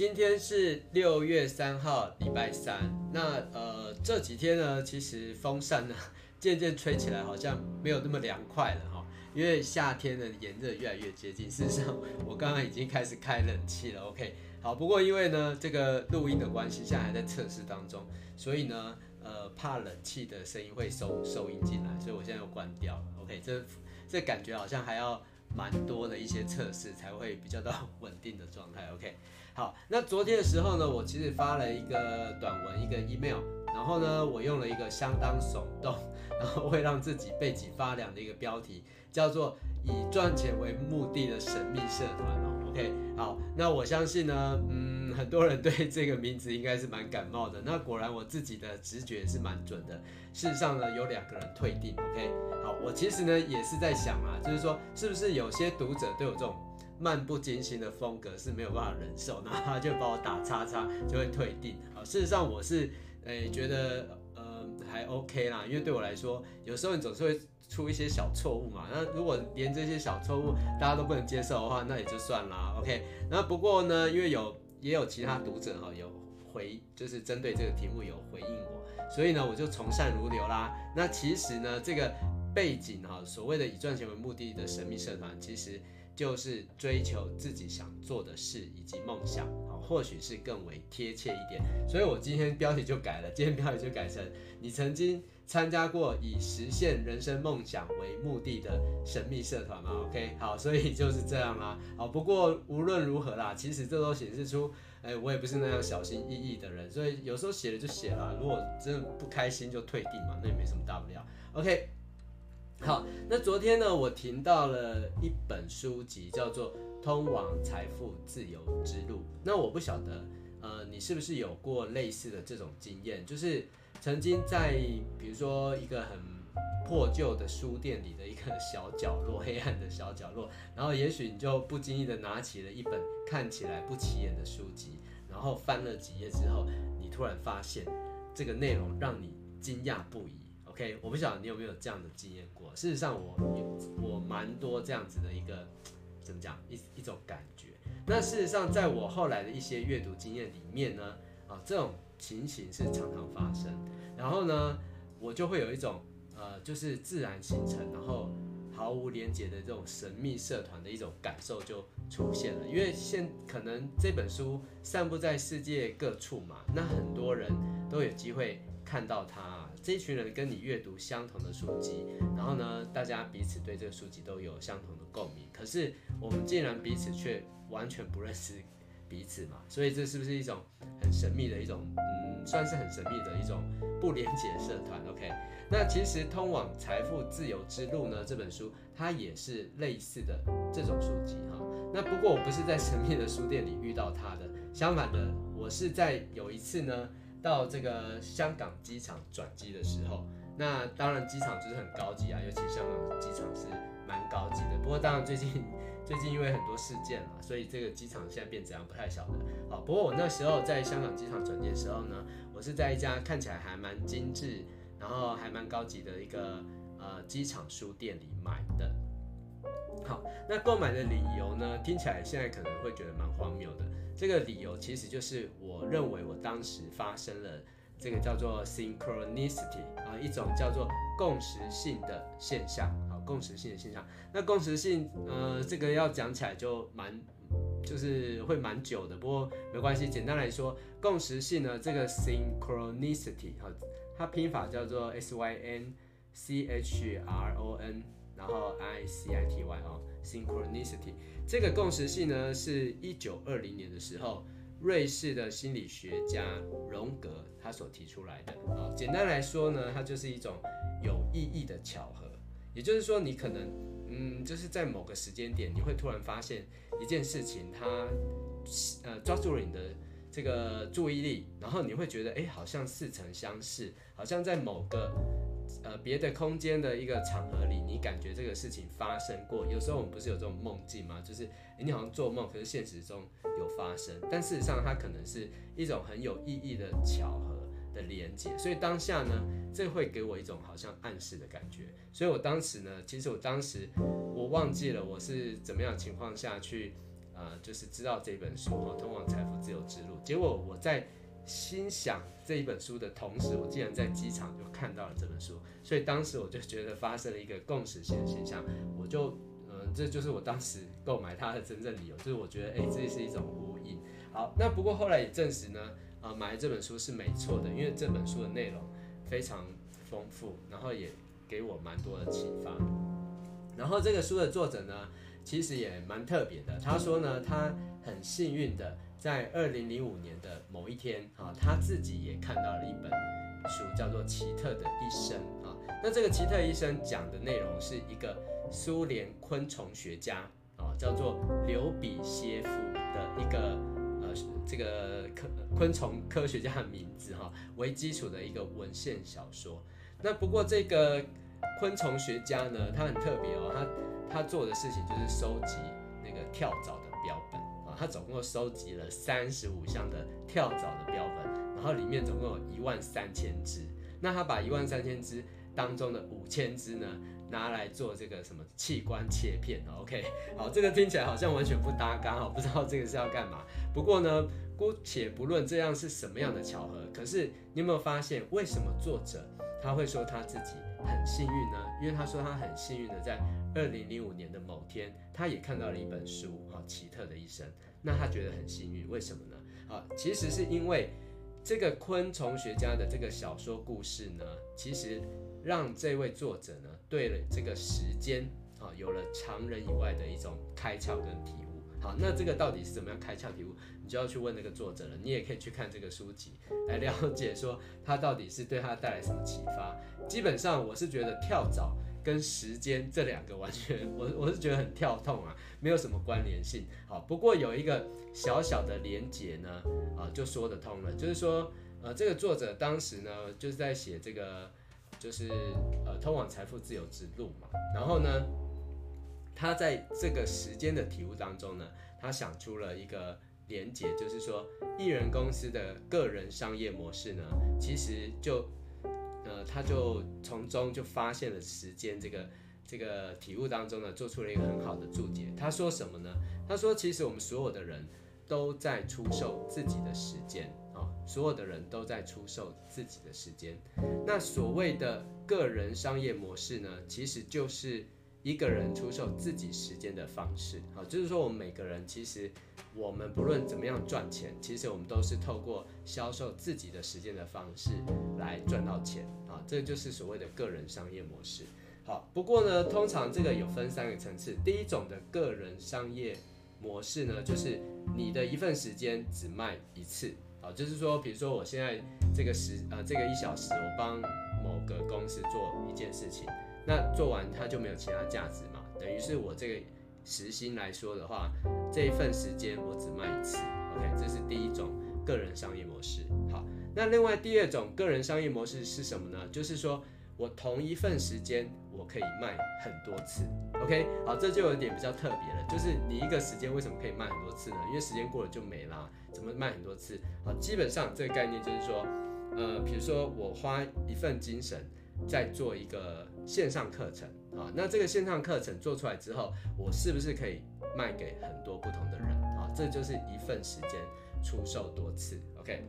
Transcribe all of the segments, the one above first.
今天是六月三号，礼拜三。那呃这几天呢，其实风扇呢 渐渐吹起来，好像没有那么凉快了哈。因为夏天的炎热越来越接近。事实上，我刚刚已经开始开冷气了。OK，好，不过因为呢这个录音的关系，现在还在测试当中，所以呢呃怕冷气的声音会收收音进来，所以我现在又关掉了。OK，这这感觉好像还要。蛮多的一些测试才会比较到稳定的状态。OK，好，那昨天的时候呢，我其实发了一个短文，一个 email，然后呢，我用了一个相当耸动，然后会让自己背脊发凉的一个标题，叫做“以赚钱为目的的神秘社团”哦。OK，好，那我相信呢，嗯，很多人对这个名字应该是蛮感冒的。那果然我自己的直觉是蛮准的。事实上呢，有两个人退订。OK，好，我其实呢也是在想啊，就是说是不是有些读者对我这种漫不经心的风格是没有办法忍受，然后他就把我打叉叉，就会退订。好，事实上我是诶、觉得呃还 OK 啦，因为对我来说，有时候你总是会。出一些小错误嘛，那如果连这些小错误大家都不能接受的话，那也就算啦。OK，那不过呢，因为有也有其他读者哈有回，就是针对这个题目有回应我，所以呢我就从善如流啦。那其实呢这个背景哈，所谓的以赚钱为目的的神秘社团，其实。就是追求自己想做的事以及梦想，啊，或许是更为贴切一点。所以我今天标题就改了，今天标题就改成“你曾经参加过以实现人生梦想为目的的神秘社团吗？”OK，好，所以就是这样啦。好，不过无论如何啦，其实这都显示出，哎，我也不是那样小心翼翼的人，所以有时候写了就写了，如果真的不开心就退订嘛，那也没什么大不了。OK。好，那昨天呢，我听到了一本书籍，叫做《通往财富自由之路》。那我不晓得，呃，你是不是有过类似的这种经验？就是曾经在，比如说一个很破旧的书店里的一个小角落，黑暗的小角落，然后也许你就不经意的拿起了一本看起来不起眼的书籍，然后翻了几页之后，你突然发现这个内容让你惊讶不已。OK，我不晓得你有没有这样的经验过。事实上我，我我蛮多这样子的一个怎么讲一一种感觉。那事实上，在我后来的一些阅读经验里面呢，啊，这种情形是常常发生。然后呢，我就会有一种呃，就是自然形成，然后毫无连结的这种神秘社团的一种感受就出现了。因为现可能这本书散布在世界各处嘛，那很多人都有机会看到它。这一群人跟你阅读相同的书籍，然后呢，大家彼此对这个书籍都有相同的共鸣。可是我们竟然彼此却完全不认识彼此嘛？所以这是不是一种很神秘的一种，嗯，算是很神秘的一种不连结社团？OK，那其实《通往财富自由之路》呢，这本书它也是类似的这种书籍哈。那不过我不是在神秘的书店里遇到它的，相反的，我是在有一次呢。到这个香港机场转机的时候，那当然机场就是很高级啊，尤其香港机场是蛮高级的。不过当然最近 最近因为很多事件嘛，所以这个机场现在变怎样不太晓得。好，不过我那时候在香港机场转机的时候呢，我是在一家看起来还蛮精致，然后还蛮高级的一个呃机场书店里买的。好，那购买的理由呢，听起来现在可能会觉得蛮荒谬的。这个理由其实就是我认为我当时发生了这个叫做 synchronicity 啊，一种叫做共识性的现象啊，共识性的现象。那共识性呃，这个要讲起来就蛮就是会蛮久的，不过没关系，简单来说，共识性呢，这个 synchronicity 哈，它拼法叫做 s y n c h r o n，然后 i c i t y 哦。Synchronicity 这个共识性呢，是一九二零年的时候，瑞士的心理学家荣格他所提出来的啊。简单来说呢，它就是一种有意义的巧合。也就是说，你可能嗯，就是在某个时间点，你会突然发现一件事情，它呃抓住了你的这个注意力，然后你会觉得哎，好像似曾相识，好像在某个。呃，别的空间的一个场合里，你感觉这个事情发生过。有时候我们不是有这种梦境吗？就是你好像做梦，可是现实中有发生。但事实上，它可能是一种很有意义的巧合的连接。所以当下呢，这会给我一种好像暗示的感觉。所以我当时呢，其实我当时我忘记了我是怎么样情况下去。呃，就是知道这本书哈，《通往财富自由之路》。结果我在心想这一本书的同时，我竟然在机场就看到了这本书，所以当时我就觉得发生了一个共识性的现象，我就，嗯、这就是我当时购买它的真正理由，就是我觉得，哎，这是一种呼应。好，那不过后来也证实呢，呃，买这本书是没错的，因为这本书的内容非常丰富，然后也给我蛮多的启发。然后这个书的作者呢，其实也蛮特别的，他说呢，他很幸运的。在二零零五年的某一天，啊，他自己也看到了一本书，叫做《奇特的一生》啊。那这个奇特医生讲的内容是一个苏联昆虫学家啊，叫做刘比歇夫的一个呃这个科昆虫科学家的名字哈为基础的一个文献小说。那不过这个昆虫学家呢，他很特别哦，他他做的事情就是收集那个跳蚤的。他总共收集了三十五项的跳蚤的标本，然后里面总共有一万三千只。那他把一万三千只当中的五千只呢，拿来做这个什么器官切片？OK，好，这个听起来好像完全不搭嘎哈，不知道这个是要干嘛。不过呢，姑且不论这样是什么样的巧合，可是你有没有发现，为什么作者他会说他自己很幸运呢？因为他说他很幸运的在二零零五年的某天，他也看到了一本书，哈，奇特的一生。那他觉得很幸运，为什么呢？啊，其实是因为这个昆虫学家的这个小说故事呢，其实让这位作者呢，对了这个时间啊，有了常人以外的一种开窍跟体悟。好，那这个到底是怎么样开窍体悟？你就要去问那个作者了。你也可以去看这个书籍来了解，说他到底是对他带来什么启发。基本上，我是觉得跳蚤。跟时间这两个完全，我我是觉得很跳痛啊，没有什么关联性。好，不过有一个小小的连结呢，啊，就说得通了。就是说，呃，这个作者当时呢，就是在写这个，就是呃，通往财富自由之路嘛。然后呢，他在这个时间的体悟当中呢，他想出了一个连结，就是说，艺人公司的个人商业模式呢，其实就。呃，他就从中就发现了时间这个这个体悟当中呢，做出了一个很好的注解。他说什么呢？他说，其实我们所有的人都在出售自己的时间啊，所有的人都在出售自己的时间。那所谓的个人商业模式呢，其实就是。一个人出售自己时间的方式，好，就是说我们每个人其实，我们不论怎么样赚钱，其实我们都是透过销售自己的时间的方式来赚到钱，啊，这就是所谓的个人商业模式。好，不过呢，通常这个有分三个层次，第一种的个人商业模式呢，就是你的一份时间只卖一次，啊，就是说，比如说我现在这个时，呃，这个一小时，我帮某个公司做一件事情。那做完它就没有其他价值嘛？等于是我这个时薪来说的话，这一份时间我只卖一次。OK，这是第一种个人商业模式。好，那另外第二种个人商业模式是什么呢？就是说我同一份时间我可以卖很多次。OK，好，这就有点比较特别了。就是你一个时间为什么可以卖很多次呢？因为时间过了就没啦，怎么卖很多次？好，基本上这个概念就是说，呃，比如说我花一份精神。在做一个线上课程啊，那这个线上课程做出来之后，我是不是可以卖给很多不同的人啊？这就是一份时间出售多次，OK？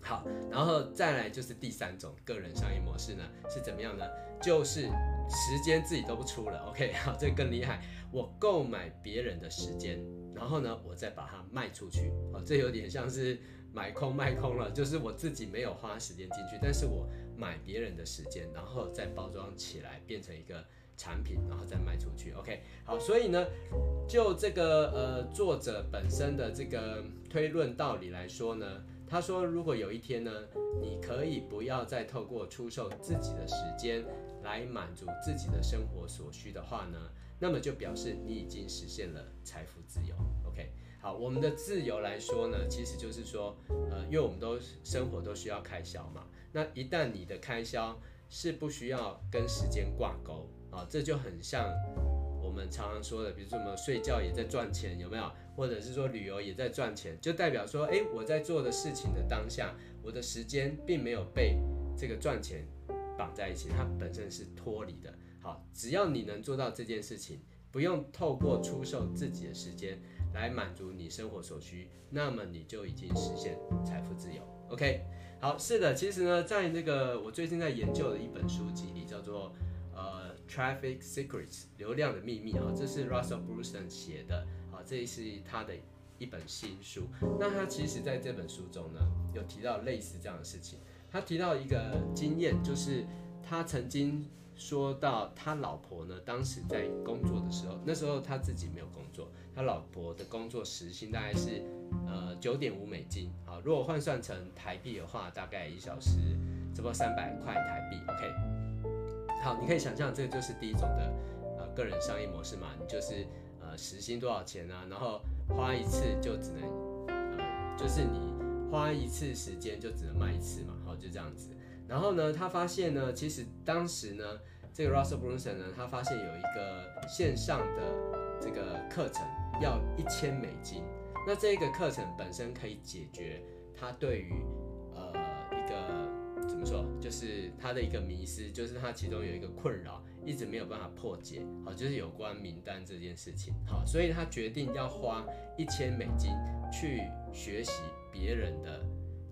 好，然后再来就是第三种个人商业模式呢，是怎么样呢？就是时间自己都不出了，OK？好，这更厉害，我购买别人的时间，然后呢，我再把它卖出去，啊，这有点像是买空卖空了，就是我自己没有花时间进去，但是我。买别人的时间，然后再包装起来变成一个产品，然后再卖出去。OK，好，所以呢，就这个呃作者本身的这个推论道理来说呢，他说如果有一天呢，你可以不要再透过出售自己的时间来满足自己的生活所需的话呢，那么就表示你已经实现了财富自由。OK。好，我们的自由来说呢，其实就是说，呃，因为我们都生活都需要开销嘛。那一旦你的开销是不需要跟时间挂钩啊，这就很像我们常常说的，比如说什么睡觉也在赚钱，有没有？或者是说旅游也在赚钱，就代表说，哎，我在做的事情的当下，我的时间并没有被这个赚钱绑在一起，它本身是脱离的。好，只要你能做到这件事情。不用透过出售自己的时间来满足你生活所需，那么你就已经实现财富自由。OK，好，是的，其实呢，在那个我最近在研究的一本书籍里，叫做呃《Traffic Secrets》流量的秘密啊，这是 Russell Brunson 写的啊，这是他的一本新书。那他其实在这本书中呢，有提到类似这样的事情。他提到一个经验，就是他曾经说到他老婆呢，当时在工作的时候，那时候他自己没有工作，他老婆的工作时薪大概是呃九点五美金，好，如果换算成台币的话，大概一小时差不多三百块台币，OK，好，你可以想象这个就是第一种的呃个人商业模式嘛，你就是呃时薪多少钱啊，然后花一次就只能呃就是你花一次时间就只能卖一次嘛。好就这样子，然后呢，他发现呢，其实当时呢，这个 Russell Brunson 呢，他发现有一个线上的这个课程要一千美金，那这个课程本身可以解决他对于呃一个怎么说，就是他的一个迷思，就是他其中有一个困扰一直没有办法破解，好，就是有关名单这件事情，好，所以他决定要花一千美金去学习别人的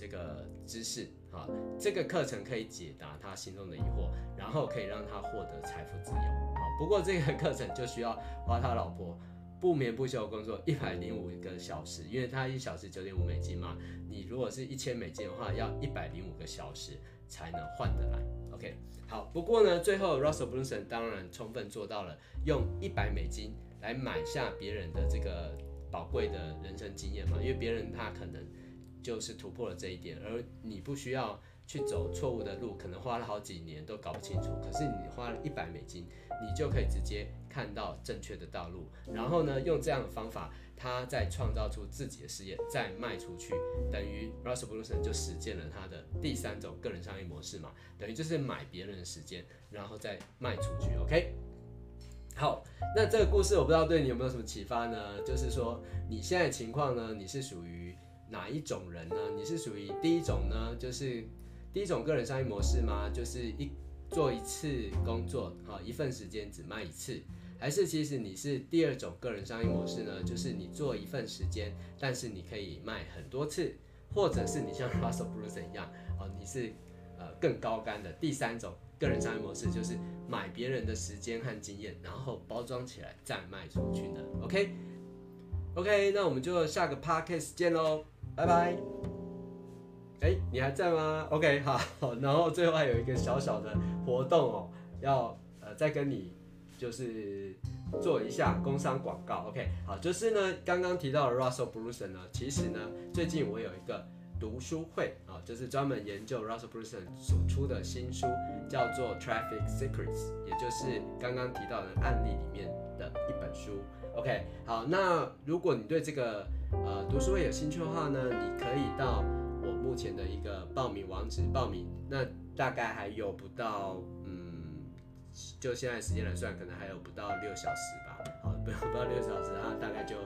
这个知识。好，这个课程可以解答他心中的疑惑，然后可以让他获得财富自由。好，不过这个课程就需要花他老婆不眠不休工作一百零五个小时，因为他一小时九点五美金嘛。你如果是一千美金的话，要一百零五个小时才能换得来。OK，好，不过呢，最后 Russell Brunson 当然充分做到了用一百美金来买下别人的这个宝贵的人生经验嘛，因为别人他可能。就是突破了这一点，而你不需要去走错误的路，可能花了好几年都搞不清楚。可是你花了一百美金，你就可以直接看到正确的道路。然后呢，用这样的方法，他再创造出自己的事业，再卖出去，等于 Russell Brunson 就实践了他的第三种个人商业模式嘛，等于就是买别人的时间，然后再卖出去。OK，好，那这个故事我不知道对你有没有什么启发呢？就是说你现在情况呢，你是属于。哪一种人呢？你是属于第一种呢？就是第一种个人商业模式吗？就是一做一次工作，好，一份时间只卖一次，还是其实你是第二种个人商业模式呢？就是你做一份时间，但是你可以卖很多次，或者是你像 Russell Brunson 一样，哦，你是呃更高竿的第三种个人商业模式，就是买别人的时间和经验，然后包装起来再卖出去呢？OK，OK，那我们就下个 Podcast 见喽。拜拜。哎，你还在吗？OK，好。然后最后还有一个小小的活动哦，要呃再跟你就是做一下工商广告。OK，好，就是呢刚刚提到的 Russell Brunson 呢，其实呢最近我有一个读书会啊，就是专门研究 Russell Brunson 所出的新书，叫做 Traffic Secrets，也就是刚刚提到的案例里面的一本书。OK，好，那如果你对这个呃，读书会有兴趣的话呢，你可以到我目前的一个报名网址报名。那大概还有不到，嗯，就现在时间来算，可能还有不到六小时吧。好，不不到六小时，它大概就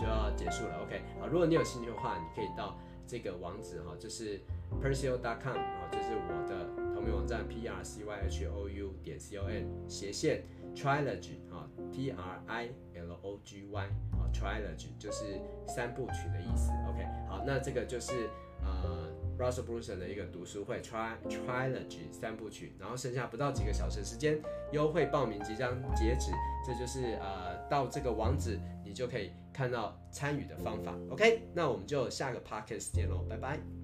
就要结束了。OK，好，如果你有兴趣的话，你可以到这个网址哈，就是 percyo.com 啊，就是我的同名网站 p r c y h o u 点 c o n 斜线 trilogy 啊，t r i l o g y 啊。Trilogy 就是三部曲的意思。OK，好，那这个就是呃 Russell Brunson 的一个读书会，Tri Trilogy 三部曲，然后剩下不到几个小时时间，优惠报名即将截止，这就是呃到这个网址你就可以看到参与的方法。OK，那我们就下个 Podcast 见喽，拜拜。